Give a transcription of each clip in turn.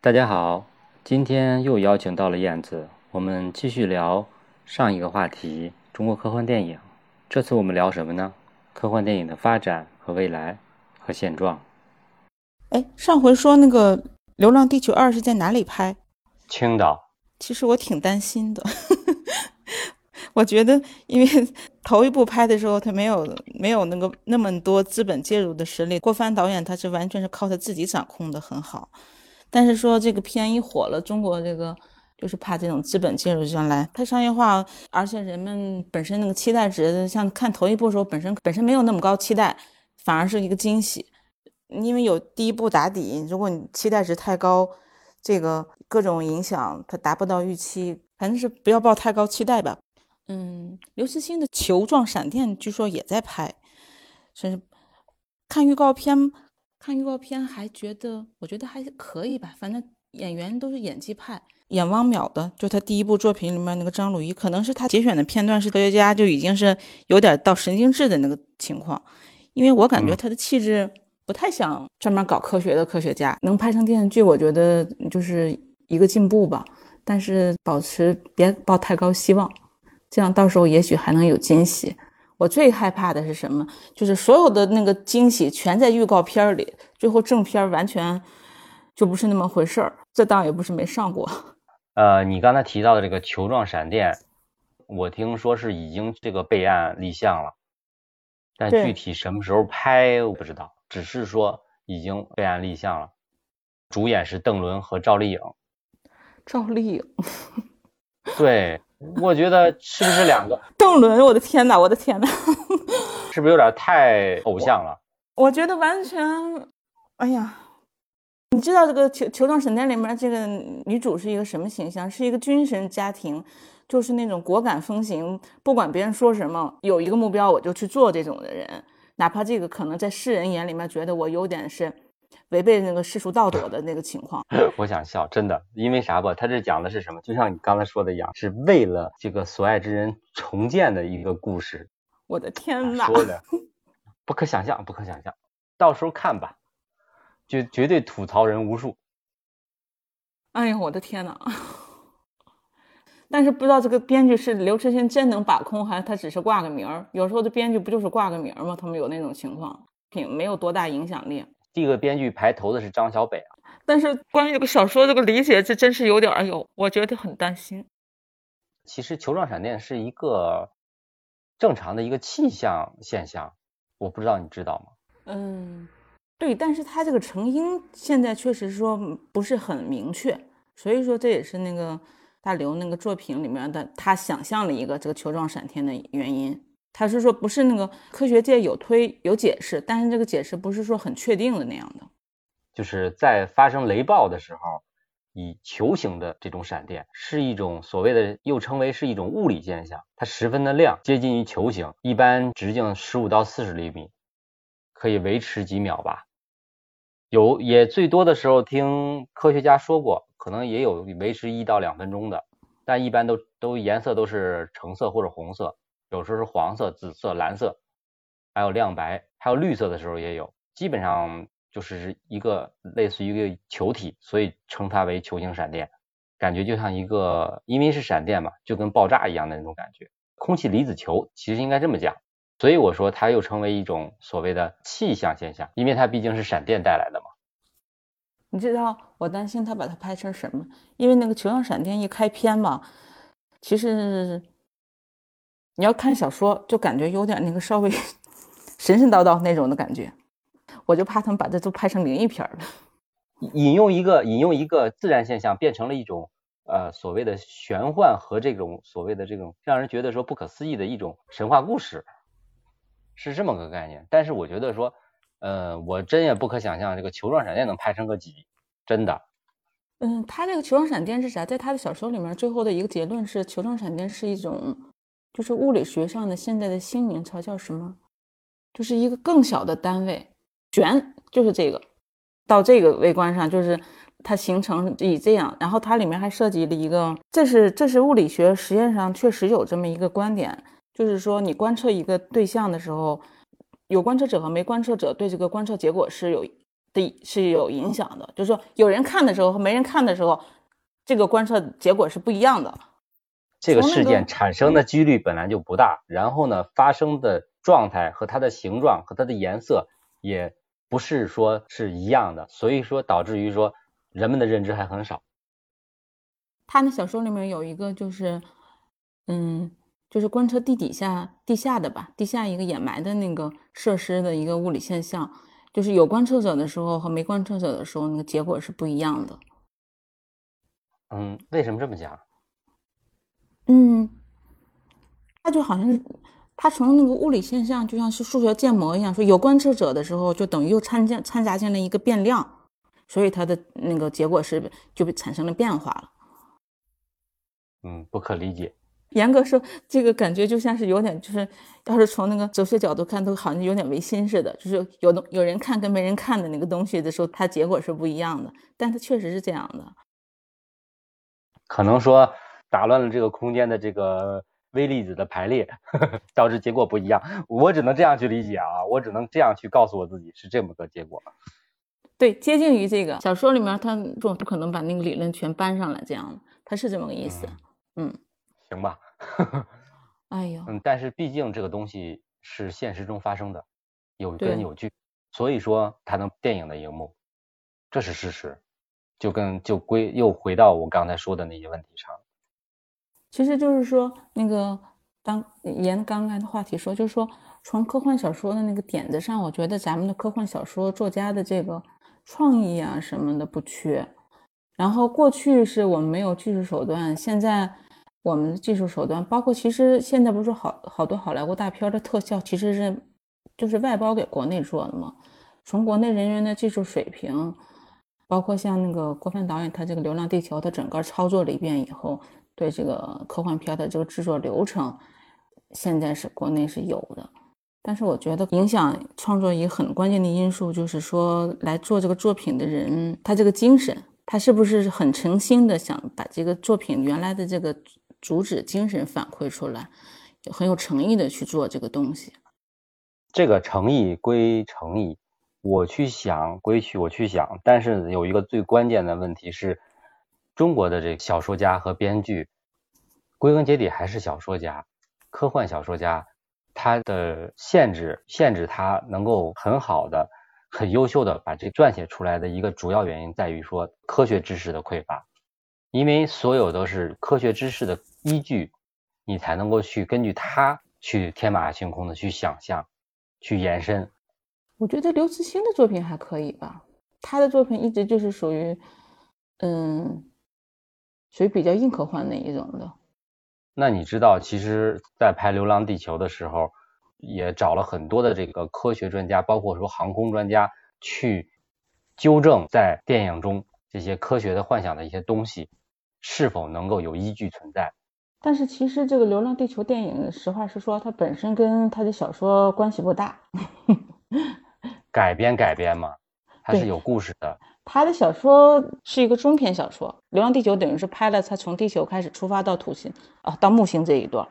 大家好，今天又邀请到了燕子，我们继续聊上一个话题——中国科幻电影。这次我们聊什么呢？科幻电影的发展和未来和现状。哎，上回说那个《流浪地球二》是在哪里拍？青岛。其实我挺担心的，我觉得，因为头一部拍的时候，他没有没有那个那么多资本介入的实力。郭帆导演他是完全是靠他自己掌控的很好，但是说这个片一火了，中国这个就是怕这种资本介入进来，它商业化，而且人们本身那个期待值，像看头一部的时候，本身本身没有那么高期待，反而是一个惊喜，因为有第一部打底，如果你期待值太高。这个各种影响，它达不到预期，反正是不要抱太高期待吧。嗯，刘慈欣的《球状闪电》据说也在拍，甚至看预告片，看预告片还觉得，我觉得还可以吧。反正演员都是演技派，演汪淼的，就他第一部作品里面那个张鲁一，可能是他节选的片段是科学家，就已经是有点到神经质的那个情况，因为我感觉他的气质。不太想专门搞科学的科学家，能拍成电视剧，我觉得就是一个进步吧。但是保持别抱太高希望，这样到时候也许还能有惊喜。我最害怕的是什么？就是所有的那个惊喜全在预告片里，最后正片完全就不是那么回事儿。这当也不是没上过。呃，你刚才提到的这个球状闪电，我听说是已经这个备案立项了，但具体什么时候拍我不知道。只是说已经备案立项了，主演是邓伦和赵丽颖。赵丽颖，对，我觉得是不是两个？邓伦，我的天哪，我的天哪，是不是有点太偶像了？我觉得完全，哎呀，你知道这个《球球状闪电》里面这个女主是一个什么形象？是一个军神家庭，就是那种果敢风行，不管别人说什么，有一个目标我就去做这种的人。哪怕这个可能在世人眼里面觉得我有点是违背那个世俗道德的那个情况，我想笑，真的，因为啥吧？他这讲的是什么？就像你刚才说的一样，是为了这个所爱之人重建的一个故事。我的天哪！说的 不可想象，不可想象，到时候看吧，绝绝对吐槽人无数。哎呀，我的天哪！但是不知道这个编剧是刘慈欣真能把控，还是他只是挂个名儿？有时候这编剧不就是挂个名儿吗？他们有那种情况，挺没有多大影响力。这个编剧排头的是张小北啊。但是关于这个小说这个理解，这真是有点哎呦，我觉得很担心。其实球状闪电是一个正常的一个气象现象，我不知道你知道吗？嗯，对，但是它这个成因现在确实说不是很明确，所以说这也是那个。大刘那个作品里面的，他想象了一个这个球状闪电的原因，他是说不是那个科学界有推有解释，但是这个解释不是说很确定的那样的，就是在发生雷暴的时候，以球形的这种闪电是一种所谓的又称为是一种物理现象，它十分的亮，接近于球形，一般直径十五到四十厘米，可以维持几秒吧，有也最多的时候听科学家说过。可能也有维持一到两分钟的，但一般都都颜色都是橙色或者红色，有时候是黄色、紫色、蓝色，还有亮白，还有绿色的时候也有。基本上就是一个类似于一个球体，所以称它为球形闪电，感觉就像一个，因为是闪电嘛，就跟爆炸一样的那种感觉。空气离子球其实应该这么讲，所以我说它又称为一种所谓的气象现象，因为它毕竟是闪电带来的嘛。你知道我担心他把它拍成什么？因为那个球状闪电一开篇嘛，其实你要看小说就感觉有点那个稍微 神神叨叨那种的感觉，我就怕他们把这都拍成灵异片了。引用一个引用一个自然现象变成了一种呃所谓的玄幻和这种所谓的这种让人觉得说不可思议的一种神话故事，是这么个概念。但是我觉得说。呃，我真也不可想象这个球状闪电能拍成个几，真的。嗯，他这个球状闪电是啥？在他的小说里面，最后的一个结论是，球状闪电是一种，就是物理学上的现在的新名词叫什么？就是一个更小的单位，旋就是这个，到这个微观上，就是它形成以这样，然后它里面还涉及了一个，这是这是物理学实验上确实有这么一个观点，就是说你观测一个对象的时候。有观测者和没观测者对这个观测结果是有的是有影响的，就是说有人看的时候和没人看的时候，这个观测结果是不一样的。这个事件产生的几率本来就不大，然后呢，发生的状态和它的形状和它的颜色也不是说是一样的，所以说导致于说人们的认知还很少。他那小说里面有一个就是，嗯，就是观测地底下地下的吧，地下一个掩埋的那个设施的一个物理现象，就是有观测者的时候和没观测者的时候，那个结果是不一样的。嗯，为什么这么讲？嗯，它就好像是它从那个物理现象，就像是数学建模一样，说有观测者的时候，就等于又参加掺杂进了一个变量，所以它的那个结果是就被产生了变化了。嗯，不可理解。严格说，这个感觉就像是有点，就是要是从那个哲学角度看，都好像有点唯心似的，就是有的有人看跟没人看的那个东西的时候，它结果是不一样的，但它确实是这样的。可能说打乱了这个空间的这个微粒子的排列，呵 呵导致结果不一样。我只能这样去理解啊，我只能这样去告诉我自己是这么个结果。对，接近于这个小说里面，他总不可能把那个理论全搬上来，这样他，是这么个意思。嗯，行吧，哎呦，嗯，但是毕竟这个东西是现实中发生的，有根有据，所以说它能电影的荧幕，这是事实。就跟就归又回到我刚才说的那些问题上。其实就是说，那个当沿刚才的话题说，就是说从科幻小说的那个点子上，我觉得咱们的科幻小说作家的这个创意啊什么的不缺。然后过去是我们没有技术手段，现在我们的技术手段，包括其实现在不是好好多好莱坞大片的特效其实是就是外包给国内做的嘛，从国内人员的技术水平。包括像那个郭帆导演，他这个《流浪地球》，他整个操作了一遍以后，对这个科幻片的这个制作流程，现在是国内是有的。但是我觉得影响创作一个很关键的因素，就是说来做这个作品的人，他这个精神，他是不是很诚心的想把这个作品原来的这个主旨精神反馈出来，很有诚意的去做这个东西。这个诚意归诚意。我去想归去，我去想，但是有一个最关键的问题是，中国的这个小说家和编剧，归根结底还是小说家，科幻小说家，他的限制限制他能够很好的、很优秀的把这撰写出来的一个主要原因在于说科学知识的匮乏，因为所有都是科学知识的依据，你才能够去根据它去天马行空的去想象、去延伸。我觉得刘慈欣的作品还可以吧，他的作品一直就是属于，嗯，属于比较硬科幻那一种的。那你知道，其实，在拍《流浪地球》的时候，也找了很多的这个科学专家，包括说航空专家，去纠正在电影中这些科学的幻想的一些东西是否能够有依据存在。但是其实这个《流浪地球》电影，实话实说，它本身跟他的小说关系不大。改编改编嘛，它是有故事的。他的小说是一个中篇小说，《流浪地球》等于是拍了他从地球开始出发到土星啊，到木星这一段。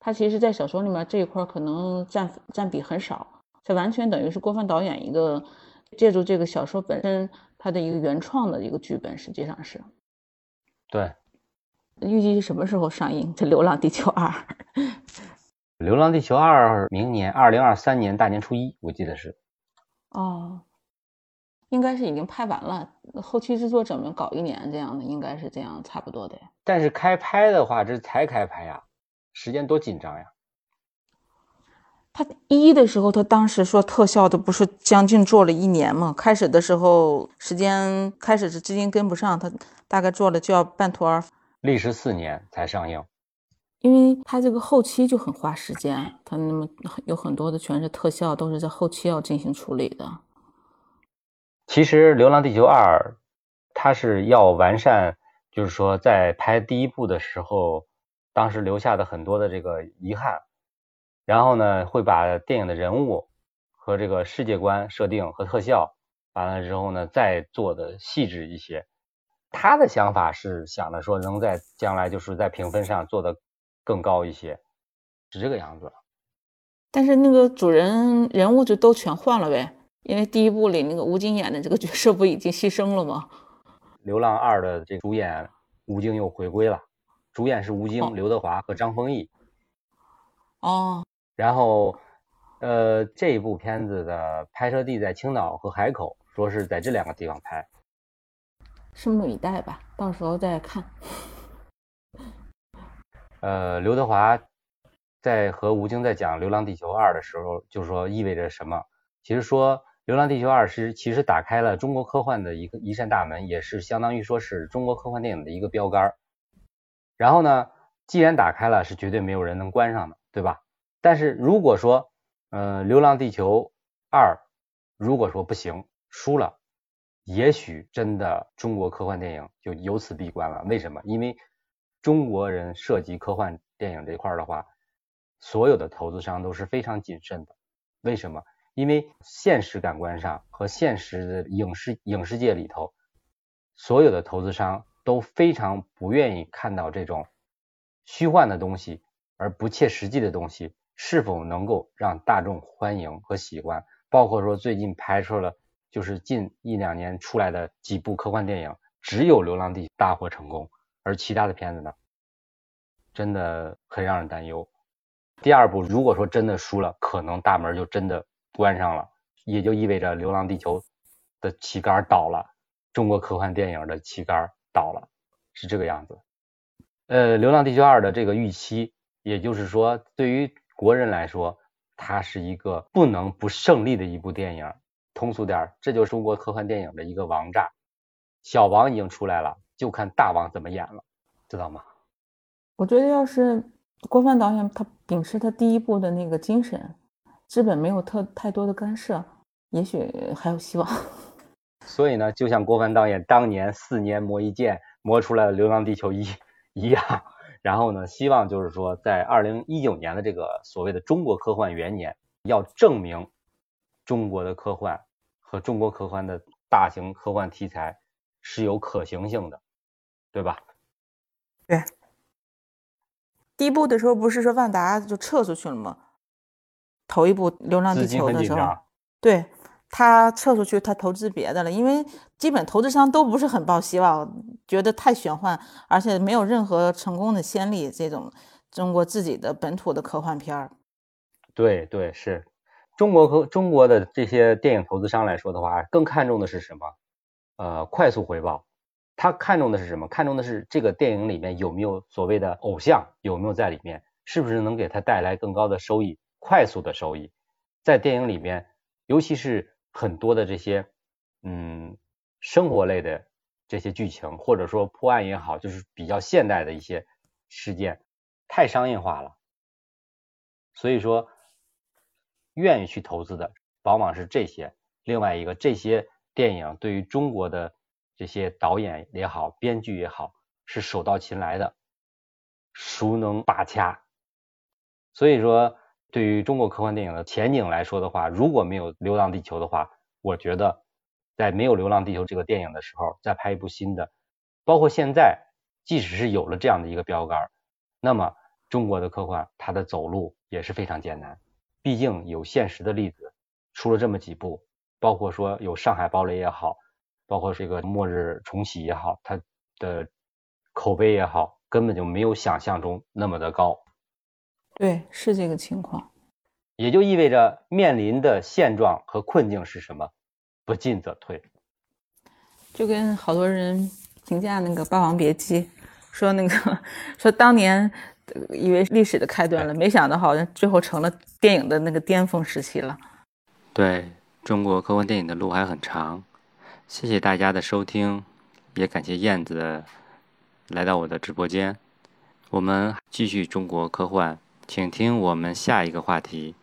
他其实，在小说里面这一块可能占占比很少，这完全等于是郭帆导演一个借助这个小说本身他的一个原创的一个剧本，实际上是。对，预计什么时候上映？这《流浪地球二》《流浪地球二》明年二零二三年大年初一，我记得是。哦，应该是已经拍完了，后期制作怎么搞一年这样的，应该是这样差不多的。但是开拍的话，这才开拍呀，时间多紧张呀。他一的时候，他当时说特效的不是将近做了一年嘛？开始的时候时间开始是资金跟不上，他大概做了就要半途而废，历时四年才上映。因为他这个后期就很花时间，他那么有很多的全是特效，都是在后期要进行处理的。其实《流浪地球二》它是要完善，就是说在拍第一部的时候，当时留下的很多的这个遗憾，然后呢会把电影的人物和这个世界观设定和特效，完了之后呢再做的细致一些。他的想法是想着说能在将来就是在评分上做的更高一些，是这个样子。但是那个主人人物就都全换了呗，因为第一部里那个吴京演的这个角色不已经牺牲了吗？《流浪二》的这主演吴京又回归了，主演是吴京、刘德华和张丰毅。哦。然后，呃，这一部片子的拍摄地在青岛和海口，说是在这两个地方拍。拭目以待吧，到时候再看。呃，刘德华在和吴京在讲《流浪地球二》的时候，就说意味着什么？其实说《流浪地球二》是其实打开了中国科幻的一个一扇大门，也是相当于说是中国科幻电影的一个标杆。然后呢，既然打开了，是绝对没有人能关上的，对吧？但是如果说，呃，《流浪地球二》如果说不行，输了。也许真的中国科幻电影就由此闭关了。为什么？因为中国人涉及科幻电影这块的话，所有的投资商都是非常谨慎的。为什么？因为现实感官上和现实的影视影视界里头，所有的投资商都非常不愿意看到这种虚幻的东西而不切实际的东西是否能够让大众欢迎和喜欢。包括说最近拍出了。就是近一两年出来的几部科幻电影，只有《流浪地球》大获成功，而其他的片子呢，真的很让人担忧。第二部如果说真的输了，可能大门就真的关上了，也就意味着《流浪地球》的旗杆倒了，中国科幻电影的旗杆倒了，是这个样子。呃，《流浪地球二》的这个预期，也就是说，对于国人来说，它是一个不能不胜利的一部电影。通俗点，这就是中国科幻电影的一个王炸。小王已经出来了，就看大王怎么演了，知道吗？我觉得要是郭帆导演他秉持他第一部的那个精神，资本没有特太多的干涉，也许还有希望。所以呢，就像郭帆导演当年四年磨一剑磨出来的《流浪地球一》一样，然后呢，希望就是说，在二零一九年的这个所谓的中国科幻元年，要证明中国的科幻。和中国科幻的大型科幻题材是有可行性的，对吧？对。第一部的时候不是说万达就撤出去了吗？头一部《流浪地球》的时候，对他撤出去，他投资别的了，因为基本投资商都不是很抱希望，觉得太玄幻，而且没有任何成功的先例。这种中国自己的本土的科幻片儿，对对是。中国和中国的这些电影投资商来说的话，更看重的是什么？呃，快速回报。他看重的是什么？看重的是这个电影里面有没有所谓的偶像，有没有在里面，是不是能给他带来更高的收益，快速的收益。在电影里面，尤其是很多的这些嗯生活类的这些剧情，或者说破案也好，就是比较现代的一些事件，太商业化了。所以说。愿意去投资的，往往是这些。另外一个，这些电影对于中国的这些导演也好，编剧也好，是手到擒来的，熟能把掐。所以说，对于中国科幻电影的前景来说的话，如果没有《流浪地球》的话，我觉得在没有《流浪地球》这个电影的时候，再拍一部新的，包括现在，即使是有了这样的一个标杆，那么中国的科幻它的走路也是非常艰难。毕竟有现实的例子，出了这么几部，包括说有《上海堡垒》也好，包括这个《末日重启》也好，它的口碑也好，根本就没有想象中那么的高。对，是这个情况。也就意味着面临的现状和困境是什么？不进则退。就跟好多人评价那个《霸王别姬》，说那个说当年。以为历史的开端了，没想到好像最后成了电影的那个巅峰时期了。对中国科幻电影的路还很长。谢谢大家的收听，也感谢燕子来到我的直播间。我们继续中国科幻，请听我们下一个话题。